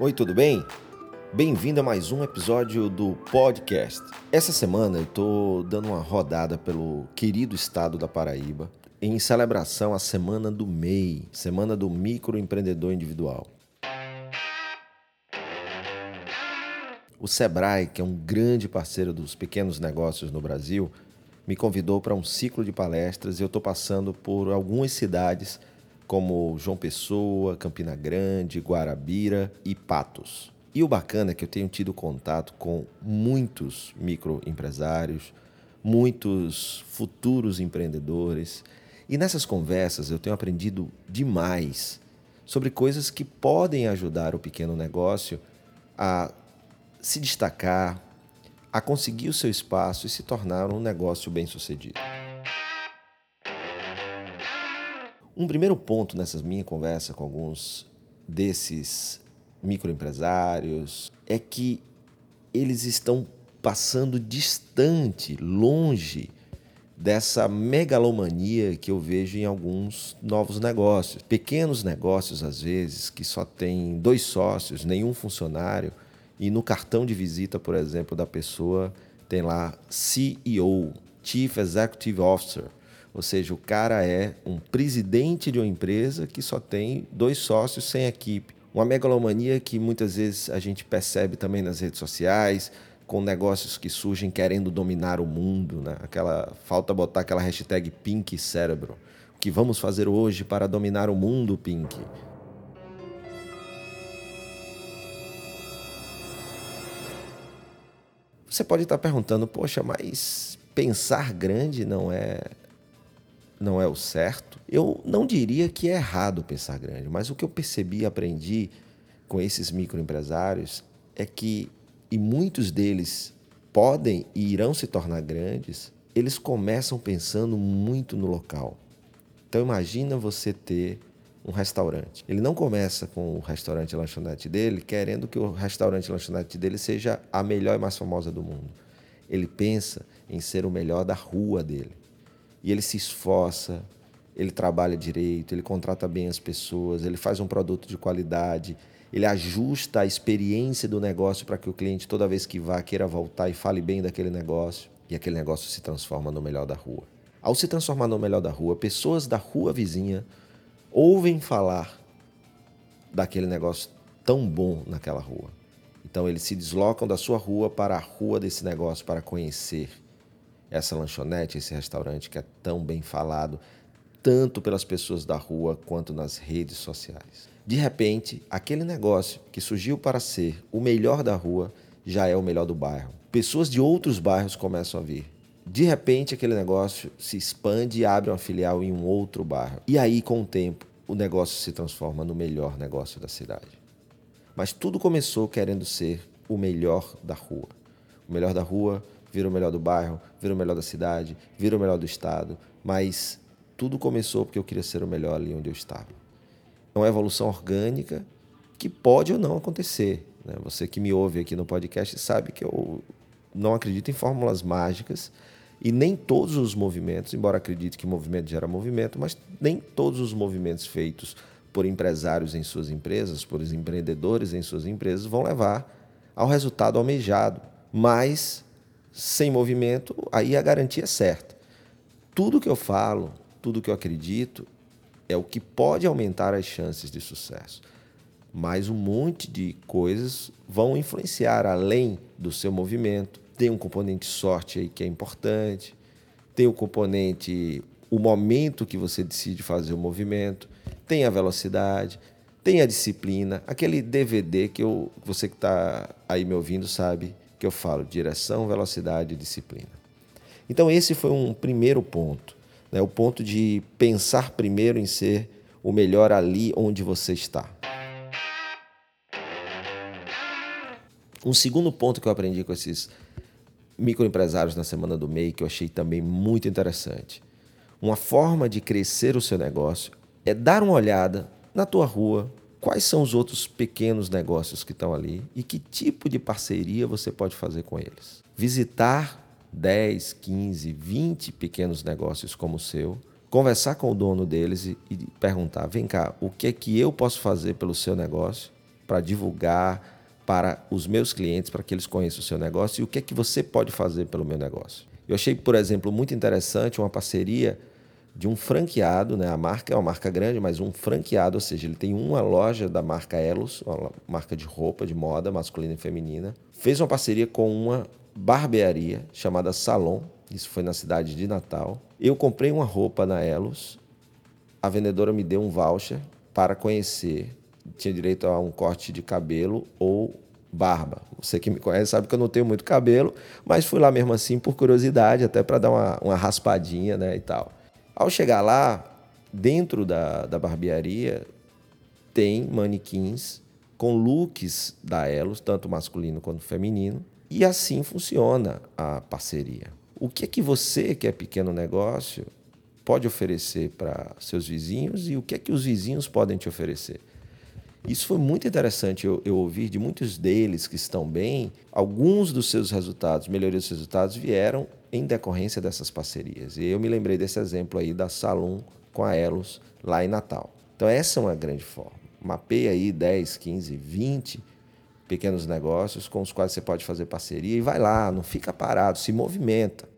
Oi, tudo bem? Bem-vindo a mais um episódio do podcast. Essa semana eu estou dando uma rodada pelo querido estado da Paraíba em celebração à Semana do MEI, Semana do Microempreendedor Individual. O Sebrae, que é um grande parceiro dos pequenos negócios no Brasil, me convidou para um ciclo de palestras e eu estou passando por algumas cidades como João Pessoa, Campina Grande, Guarabira e Patos. E o bacana é que eu tenho tido contato com muitos microempresários, muitos futuros empreendedores, e nessas conversas eu tenho aprendido demais sobre coisas que podem ajudar o pequeno negócio a se destacar, a conseguir o seu espaço e se tornar um negócio bem-sucedido. Um primeiro ponto nessa minha conversa com alguns desses microempresários é que eles estão passando distante, longe dessa megalomania que eu vejo em alguns novos negócios. Pequenos negócios, às vezes, que só tem dois sócios, nenhum funcionário, e no cartão de visita, por exemplo, da pessoa tem lá CEO, Chief Executive Officer ou seja, o cara é um presidente de uma empresa que só tem dois sócios sem equipe. Uma megalomania que muitas vezes a gente percebe também nas redes sociais, com negócios que surgem querendo dominar o mundo, né? Aquela falta botar aquela hashtag Pink Cérebro. O que vamos fazer hoje para dominar o mundo, Pink? Você pode estar perguntando, poxa, mas pensar grande não é não é o certo. Eu não diria que é errado pensar grande, mas o que eu percebi e aprendi com esses microempresários é que, e muitos deles podem e irão se tornar grandes, eles começam pensando muito no local. Então imagina você ter um restaurante. Ele não começa com o restaurante lanchonete dele querendo que o restaurante lanchonete dele seja a melhor e mais famosa do mundo. Ele pensa em ser o melhor da rua dele e ele se esforça, ele trabalha direito, ele contrata bem as pessoas, ele faz um produto de qualidade, ele ajusta a experiência do negócio para que o cliente, toda vez que vá, queira voltar e fale bem daquele negócio, e aquele negócio se transforma no melhor da rua. Ao se transformar no melhor da rua, pessoas da rua vizinha ouvem falar daquele negócio tão bom naquela rua. Então eles se deslocam da sua rua para a rua desse negócio para conhecer essa lanchonete, esse restaurante que é tão bem falado, tanto pelas pessoas da rua quanto nas redes sociais. De repente, aquele negócio que surgiu para ser o melhor da rua já é o melhor do bairro. Pessoas de outros bairros começam a vir. De repente, aquele negócio se expande e abre uma filial em um outro bairro. E aí, com o tempo, o negócio se transforma no melhor negócio da cidade. Mas tudo começou querendo ser o melhor da rua. O melhor da rua vira o melhor do bairro, vira o melhor da cidade, vira o melhor do estado, mas tudo começou porque eu queria ser o melhor ali onde eu estava. É uma evolução orgânica que pode ou não acontecer. Né? Você que me ouve aqui no podcast sabe que eu não acredito em fórmulas mágicas e nem todos os movimentos, embora acredite que movimento gera movimento, mas nem todos os movimentos feitos por empresários em suas empresas, por empreendedores em suas empresas, vão levar ao resultado almejado. Mas sem movimento, aí a garantia é certa. Tudo que eu falo, tudo que eu acredito, é o que pode aumentar as chances de sucesso. Mas um monte de coisas vão influenciar além do seu movimento. Tem um componente sorte aí que é importante, tem o componente o momento que você decide fazer o movimento, tem a velocidade, tem a disciplina, aquele DVD que eu, você que está aí me ouvindo sabe que eu falo, direção, velocidade e disciplina. Então, esse foi um primeiro ponto, né? o ponto de pensar primeiro em ser o melhor ali onde você está. Um segundo ponto que eu aprendi com esses microempresários na semana do MEI, que eu achei também muito interessante. Uma forma de crescer o seu negócio é dar uma olhada na tua rua, quais são os outros pequenos negócios que estão ali e que tipo de parceria você pode fazer com eles. Visitar 10, 15, 20 pequenos negócios como o seu, conversar com o dono deles e, e perguntar: vem cá, o que é que eu posso fazer pelo seu negócio para divulgar para os meus clientes, para que eles conheçam o seu negócio e o que é que você pode fazer pelo meu negócio. Eu achei, por exemplo, muito interessante uma parceria de um franqueado, né? A marca é uma marca grande, mas um franqueado, ou seja, ele tem uma loja da marca Elos, uma marca de roupa, de moda masculina e feminina. Fez uma parceria com uma barbearia chamada Salon, isso foi na cidade de Natal. Eu comprei uma roupa na Elos, a vendedora me deu um voucher para conhecer tinha direito a um corte de cabelo ou barba. Você que me conhece sabe que eu não tenho muito cabelo, mas fui lá mesmo assim por curiosidade, até para dar uma, uma raspadinha né, e tal. Ao chegar lá, dentro da, da barbearia, tem manequins com looks da Elos, tanto masculino quanto feminino, e assim funciona a parceria. O que é que você, que é pequeno negócio, pode oferecer para seus vizinhos e o que é que os vizinhos podem te oferecer? Isso foi muito interessante eu, eu, ouvir de muitos deles que estão bem. Alguns dos seus resultados, melhoria dos resultados, vieram em decorrência dessas parcerias. E eu me lembrei desse exemplo aí da Salum com a Elos lá em Natal. Então, essa é uma grande forma. Mapeia aí 10, 15, 20 pequenos negócios com os quais você pode fazer parceria e vai lá, não fica parado, se movimenta.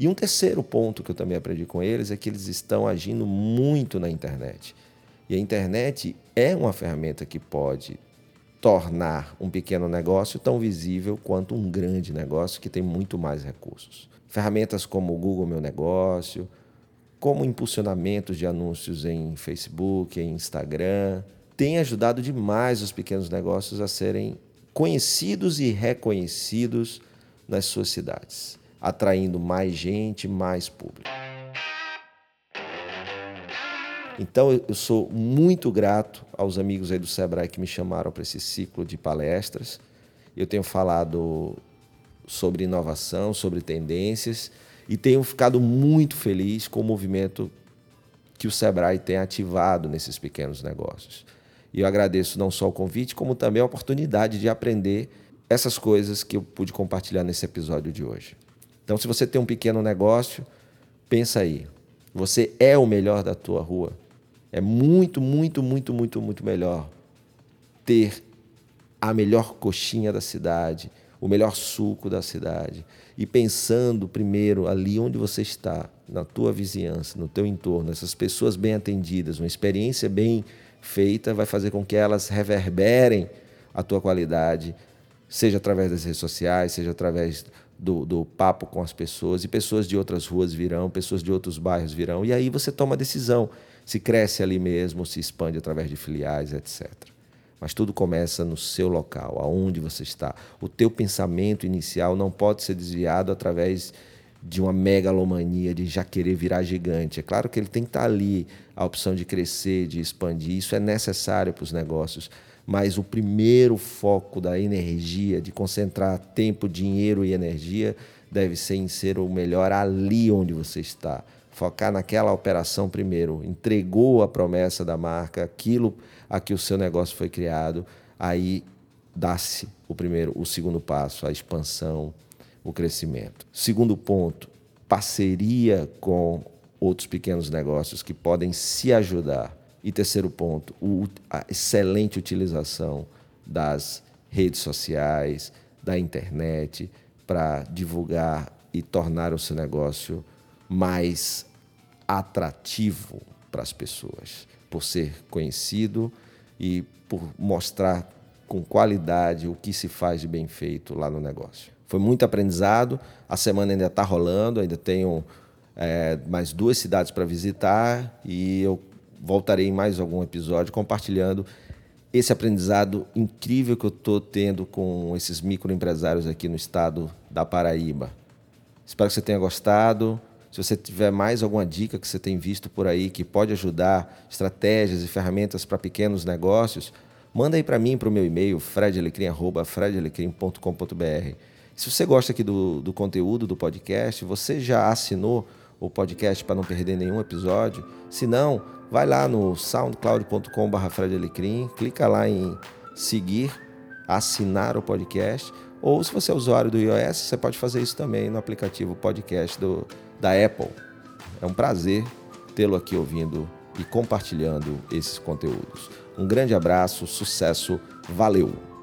E um terceiro ponto que eu também aprendi com eles é que eles estão agindo muito na internet. E a internet é uma ferramenta que pode tornar um pequeno negócio tão visível quanto um grande negócio que tem muito mais recursos. Ferramentas como o Google Meu Negócio, como impulsionamentos de anúncios em Facebook, em Instagram, têm ajudado demais os pequenos negócios a serem conhecidos e reconhecidos nas suas cidades atraindo mais gente, mais público. Então eu sou muito grato aos amigos aí do Sebrae que me chamaram para esse ciclo de palestras. Eu tenho falado sobre inovação, sobre tendências e tenho ficado muito feliz com o movimento que o Sebrae tem ativado nesses pequenos negócios. E eu agradeço não só o convite, como também a oportunidade de aprender essas coisas que eu pude compartilhar nesse episódio de hoje. Então, se você tem um pequeno negócio, pensa aí. Você é o melhor da tua rua. É muito, muito, muito, muito, muito melhor ter a melhor coxinha da cidade, o melhor suco da cidade. E pensando primeiro ali onde você está, na tua vizinhança, no teu entorno, essas pessoas bem atendidas, uma experiência bem feita vai fazer com que elas reverberem a tua qualidade, seja através das redes sociais, seja através do, do papo com as pessoas, e pessoas de outras ruas virão, pessoas de outros bairros virão, e aí você toma a decisão se cresce ali mesmo, se expande através de filiais, etc. Mas tudo começa no seu local, aonde você está. O teu pensamento inicial não pode ser desviado através de uma megalomania de já querer virar gigante. É claro que ele tem que estar ali, a opção de crescer, de expandir, isso é necessário para os negócios mas o primeiro foco da energia, de concentrar tempo, dinheiro e energia, deve ser em ser o melhor ali onde você está. Focar naquela operação primeiro. Entregou a promessa da marca, aquilo a que o seu negócio foi criado, aí dá-se o primeiro, o segundo passo, a expansão, o crescimento. Segundo ponto, parceria com outros pequenos negócios que podem se ajudar e terceiro ponto, a excelente utilização das redes sociais, da internet, para divulgar e tornar o seu negócio mais atrativo para as pessoas, por ser conhecido e por mostrar com qualidade o que se faz de bem feito lá no negócio. Foi muito aprendizado, a semana ainda está rolando, ainda tenho é, mais duas cidades para visitar e eu voltarei em mais algum episódio compartilhando esse aprendizado incrível que eu estou tendo com esses microempresários aqui no estado da Paraíba. Espero que você tenha gostado. Se você tiver mais alguma dica que você tem visto por aí que pode ajudar, estratégias e ferramentas para pequenos negócios, manda aí para mim, para o meu e-mail, fredalecrim.com.br. Se você gosta aqui do, do conteúdo do podcast, você já assinou o podcast para não perder nenhum episódio? Se não, vai lá no soundcloud.com.br clica lá em seguir, assinar o podcast, ou se você é usuário do iOS, você pode fazer isso também no aplicativo podcast do, da Apple. É um prazer tê-lo aqui ouvindo e compartilhando esses conteúdos. Um grande abraço, sucesso, valeu!